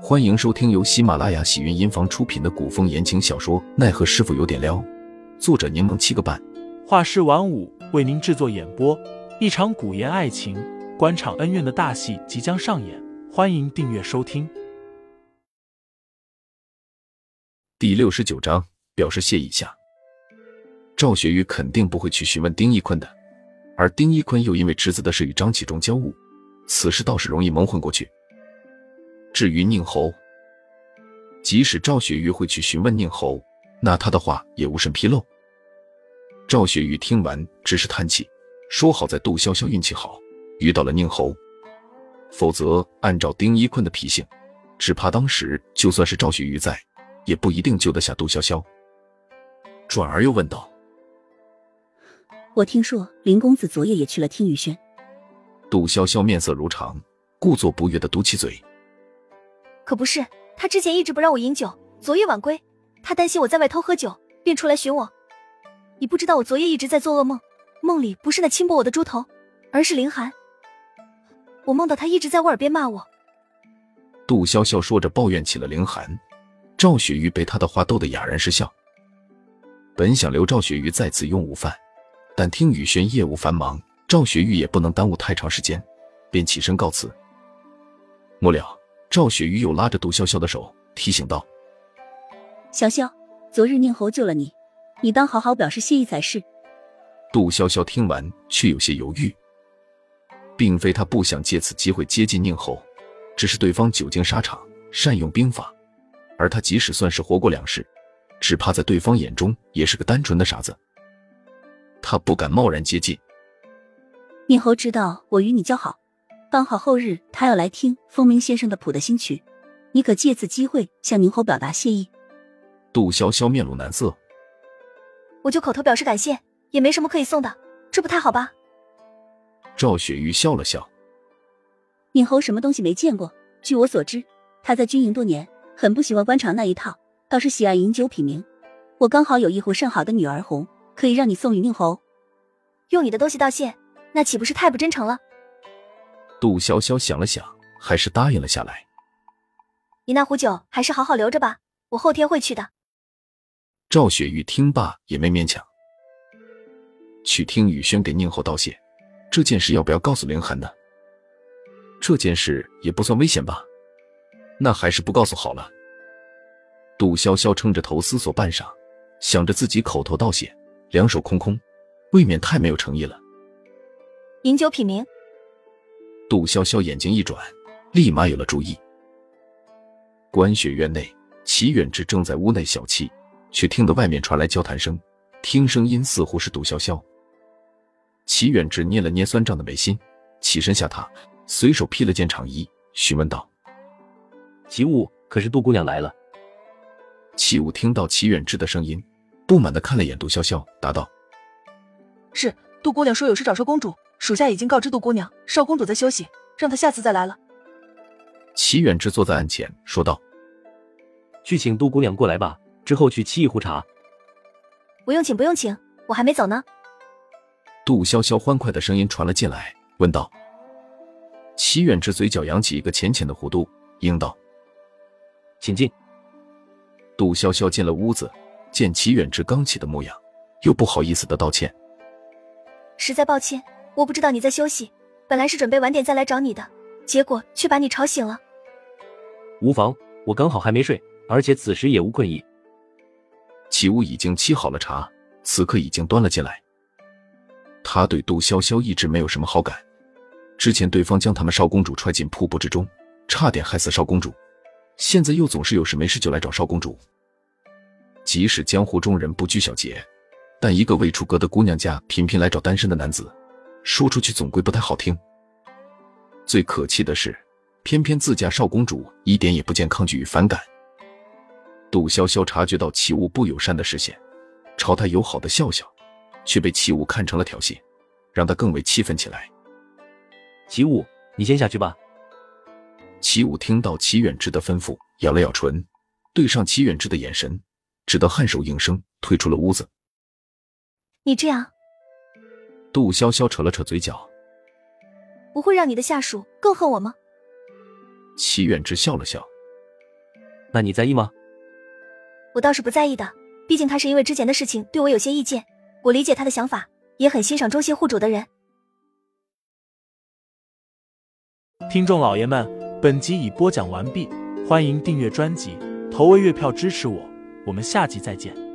欢迎收听由喜马拉雅喜云音房出品的古风言情小说《奈何师傅有点撩》，作者柠檬七个半，画师晚舞为您制作演播。一场古言爱情、官场恩怨的大戏即将上演，欢迎订阅收听。第六十九章，表示谢意下，赵雪玉肯定不会去询问丁一坤的，而丁一坤又因为侄子的事与张启忠交恶，此事倒是容易蒙混过去。至于宁侯，即使赵雪玉会去询问宁侯，那他的话也无甚纰漏。赵雪玉听完，只是叹气，说：“好在杜潇潇运气好，遇到了宁侯，否则按照丁一坤的脾性，只怕当时就算是赵雪玉在，也不一定救得下杜潇潇。”转而又问道：“我听说林公子昨夜也去了听雨轩。”杜潇潇面色如常，故作不悦的嘟起嘴。可不是，他之前一直不让我饮酒，昨夜晚归，他担心我在外偷喝酒，便出来寻我。你不知道我昨夜一直在做噩梦，梦里不是那轻薄我的猪头，而是凌寒。我梦到他一直在我耳边骂我。杜潇潇说着抱怨起了凌寒，赵雪玉被他的话逗得哑然失笑。本想留赵雪玉在此用午饭，但听雨轩业务繁忙，赵雪玉也不能耽误太长时间，便起身告辞。末了。赵雪鱼又拉着杜潇潇的手，提醒道：“潇潇，昨日宁侯救了你，你当好好表示谢意才是。”杜潇潇听完，却有些犹豫，并非他不想借此机会接近宁侯，只是对方久经沙场，善用兵法，而他即使算是活过两世，只怕在对方眼中也是个单纯的傻子，他不敢贸然接近。宁侯知道我与你交好。刚好后日他要来听风鸣先生的谱的新曲，你可借此机会向宁侯表达谢意。杜潇潇面露难色，我就口头表示感谢，也没什么可以送的，这不太好吧？赵雪玉笑了笑，宁侯什么东西没见过？据我所知，他在军营多年，很不喜欢官场那一套，倒是喜爱饮酒品茗。我刚好有一壶上好的女儿红，可以让你送与宁侯。用你的东西道谢，那岂不是太不真诚了？杜潇潇想了想，还是答应了下来。你那壶酒还是好好留着吧，我后天会去的。赵雪玉听罢也没勉强，去听雨轩给宁侯道谢，这件事要不要告诉凌寒呢？这件事也不算危险吧？那还是不告诉好了。杜潇潇撑着头思索半晌，想着自己口头道谢，两手空空，未免太没有诚意了。饮酒品茗。杜潇潇眼睛一转，立马有了主意。观雪院内，齐远之正在屋内小憩，却听得外面传来交谈声，听声音似乎是杜潇潇。齐远之捏了捏酸胀的眉心，起身下榻，随手披了件长衣，询问道：“齐武，可是杜姑娘来了？”齐武听到齐远之的声音，不满的看了眼杜潇潇，答道：“是，杜姑娘说有事找少公主。”属下已经告知杜姑娘，少公主在休息，让她下次再来了。齐远之坐在案前说道：“去请杜姑娘过来吧，之后去沏一壶茶。”不用请，不用请，我还没走呢。杜潇潇欢快的声音传了进来，问道：“齐远之嘴角扬起一个浅浅的弧度，应道：‘请进。’”杜潇潇进了屋子，见齐远之刚起的模样，又不好意思的道歉：“实在抱歉。”我不知道你在休息，本来是准备晚点再来找你的，结果却把你吵醒了。无妨，我刚好还没睡，而且此时也无困意。齐武已经沏好了茶，此刻已经端了进来。他对杜潇潇一直没有什么好感，之前对方将他们少公主踹进瀑布之中，差点害死少公主，现在又总是有事没事就来找少公主。即使江湖中人不拘小节，但一个未出阁的姑娘家频频来找单身的男子。说出去总归不太好听。最可气的是，偏偏自家少公主一点也不见抗拒与反感。杜潇潇察觉到齐武不友善的视线，朝他友好的笑笑，却被齐武看成了挑衅，让他更为气愤起来。齐武，你先下去吧。齐武听到齐远之的吩咐，咬了咬唇，对上齐远之的眼神，只得颔首应声，退出了屋子。你这样。杜潇潇扯了扯嘴角，不会让你的下属更恨我吗？齐远之笑了笑，那你在意吗？我倒是不在意的，毕竟他是因为之前的事情对我有些意见，我理解他的想法，也很欣赏忠心护主的人。听众老爷们，本集已播讲完毕，欢迎订阅专辑，投喂月票支持我，我们下集再见。